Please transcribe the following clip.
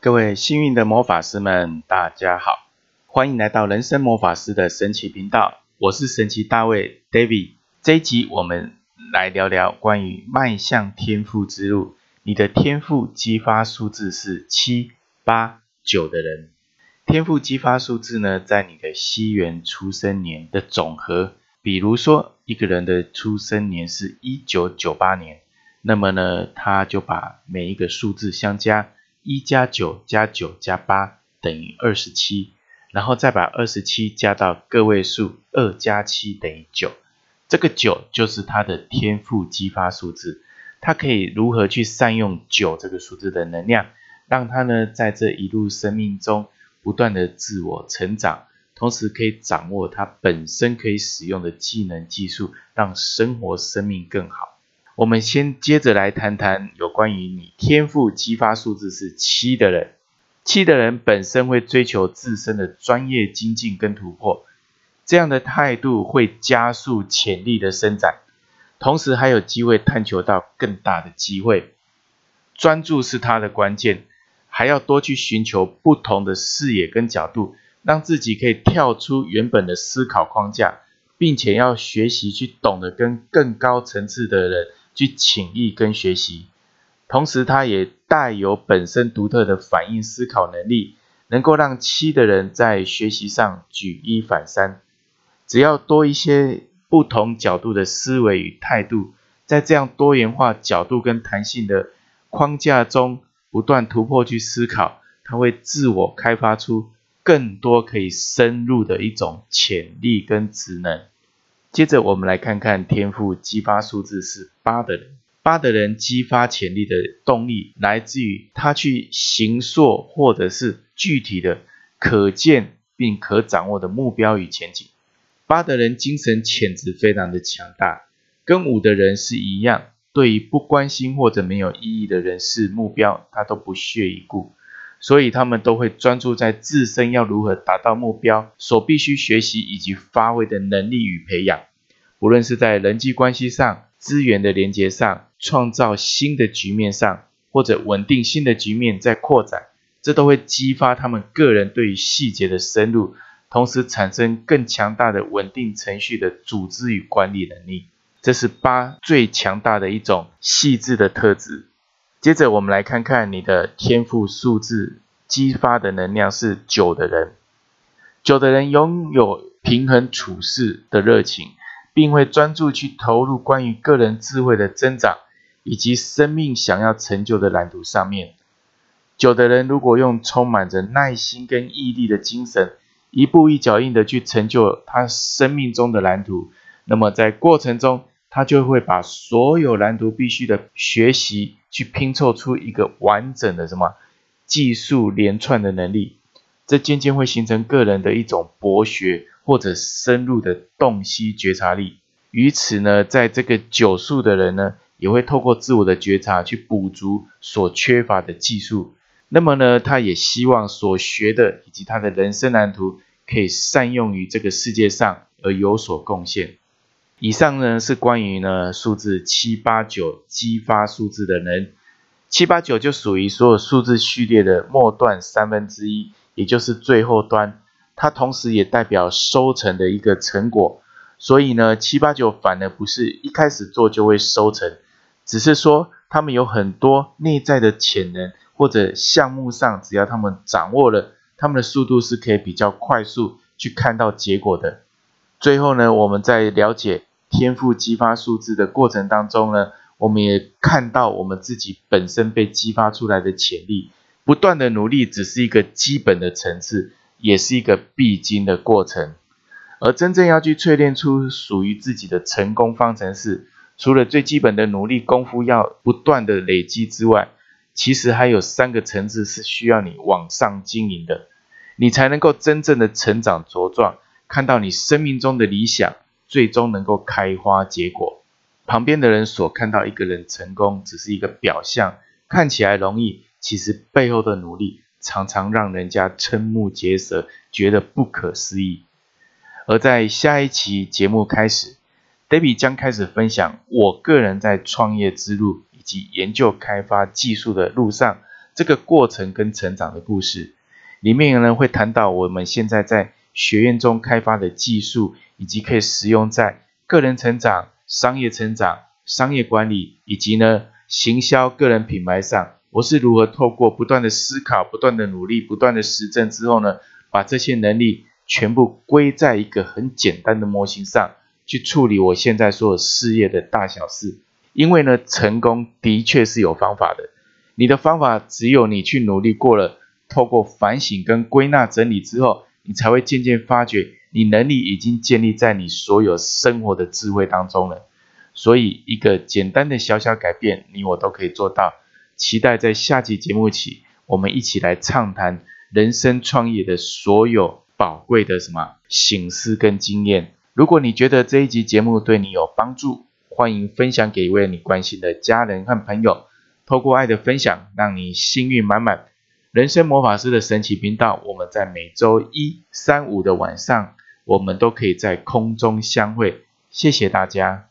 各位幸运的魔法师们，大家好，欢迎来到人生魔法师的神奇频道。我是神奇大卫 David。这一集我们来聊聊关于迈向天赋之路。你的天赋激发数字是七、八、九的人。天赋激发数字呢，在你的西元出生年的总和。比如说，一个人的出生年是一九九八年，那么呢，他就把每一个数字相加。一加九加九加八等于二十七，然后再把二十七加到个位数，二加七等于九。这个九就是他的天赋激发数字，他可以如何去善用九这个数字的能量，让他呢在这一路生命中不断的自我成长，同时可以掌握他本身可以使用的技能技术，让生活生命更好。我们先接着来谈谈有关于你天赋激发数字是七的人。七的人本身会追求自身的专业精进跟突破，这样的态度会加速潜力的伸展，同时还有机会探求到更大的机会。专注是他的关键，还要多去寻求不同的视野跟角度，让自己可以跳出原本的思考框架，并且要学习去懂得跟更高层次的人。去请益跟学习，同时他也带有本身独特的反应思考能力，能够让七的人在学习上举一反三。只要多一些不同角度的思维与态度，在这样多元化角度跟弹性的框架中不断突破去思考，他会自我开发出更多可以深入的一种潜力跟职能。接着我们来看看天赋激发数字是八的人。八的人激发潜力的动力来自于他去行塑或者是具体的、可见并可掌握的目标与前景。八的人精神潜质非常的强大，跟五的人是一样，对于不关心或者没有意义的人事目标，他都不屑一顾。所以他们都会专注在自身要如何达到目标所必须学习以及发挥的能力与培养，无论是在人际关系上、资源的连接上、创造新的局面上，或者稳定新的局面在扩展，这都会激发他们个人对于细节的深入，同时产生更强大的稳定程序的组织与管理能力。这是八最强大的一种细致的特质。接着我们来看看你的天赋数字激发的能量是九的人，九的人拥有平衡处事的热情，并会专注去投入关于个人智慧的增长以及生命想要成就的蓝图上面。九的人如果用充满着耐心跟毅力的精神，一步一脚印的去成就他生命中的蓝图，那么在过程中，他就会把所有蓝图必须的学习去拼凑出一个完整的什么技术连串的能力，这渐渐会形成个人的一种博学或者深入的洞悉觉察力。于此呢，在这个九数的人呢，也会透过自我的觉察去补足所缺乏的技术。那么呢，他也希望所学的以及他的人生蓝图可以善用于这个世界上而有所贡献。以上呢是关于呢数字七八九激发数字的人，七八九就属于所有数字序列的末段三分之一，也就是最后端，它同时也代表收成的一个成果。所以呢，七八九反而不是一开始做就会收成，只是说他们有很多内在的潜能，或者项目上只要他们掌握了，他们的速度是可以比较快速去看到结果的。最后呢，我们在了解。天赋激发数字的过程当中呢，我们也看到我们自己本身被激发出来的潜力，不断的努力只是一个基本的层次，也是一个必经的过程。而真正要去淬炼出属于自己的成功方程式，除了最基本的努力功夫要不断的累积之外，其实还有三个层次是需要你往上经营的，你才能够真正的成长茁壮，看到你生命中的理想。最终能够开花结果。旁边的人所看到一个人成功，只是一个表象，看起来容易，其实背后的努力常常让人家瞠目结舌，觉得不可思议。而在下一期节目开始，Debbie 将开始分享我个人在创业之路以及研究开发技术的路上，这个过程跟成长的故事。里面有人会谈到我们现在在学院中开发的技术，以及可以使用在个人成长、商业成长、商业管理，以及呢行销个人品牌上，我是如何透过不断的思考、不断的努力、不断的实证之后呢，把这些能力全部归在一个很简单的模型上去处理我现在所有事业的大小事。因为呢，成功的确是有方法的，你的方法只有你去努力过了，透过反省跟归纳整理之后。你才会渐渐发觉，你能力已经建立在你所有生活的智慧当中了。所以，一个简单的小小改变，你我都可以做到。期待在下期节目起，我们一起来畅谈人生创业的所有宝贵的什么醒思跟经验。如果你觉得这一集节目对你有帮助，欢迎分享给一位你关心的家人和朋友。透过爱的分享，让你幸运满满。人生魔法师的神奇频道，我们在每周一、三、五的晚上，我们都可以在空中相会。谢谢大家。